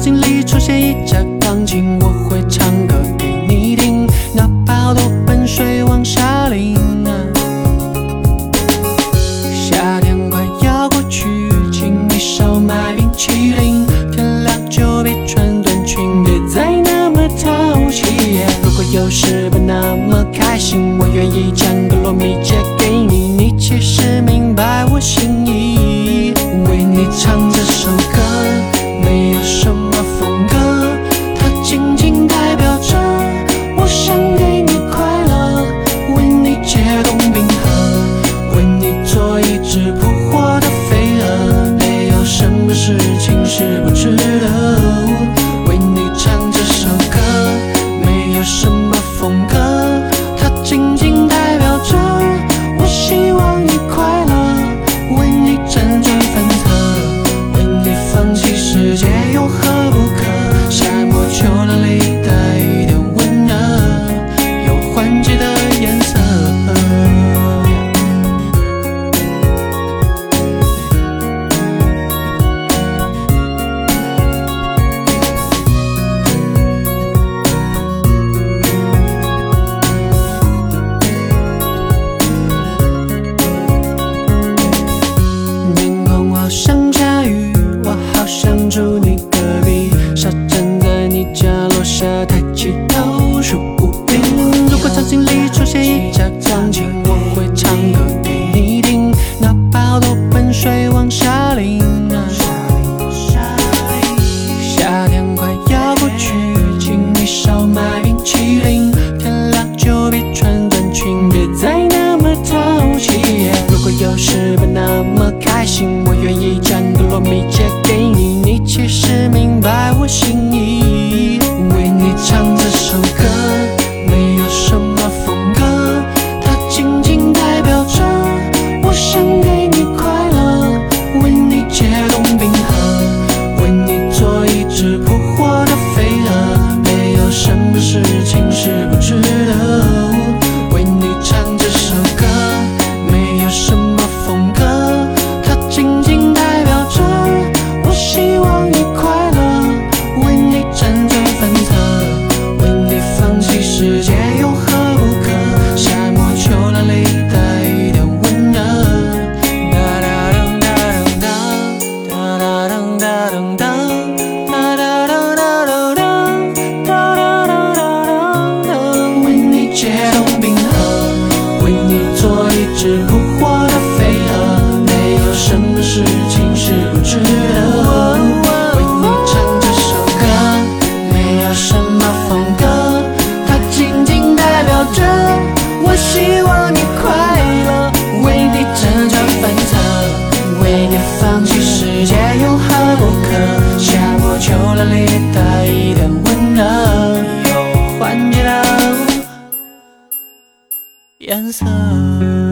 心里出现一架钢琴，我会唱歌给你听，哪怕好多盆水往下淋啊。夏天快要过去，请你少买冰淇淋，天亮就别穿短裙，别再那么淘气。如果有时不那么开心，我愿意将个罗米借给你，你其实明白我心意，为你唱。心扑火的飞蛾没有什么事情是不值得。为你唱这首歌没有什么风格它仅仅代表着我希望你快乐为你辗转反侧为你放弃世界有何不可秋里一点温热有换季的颜色。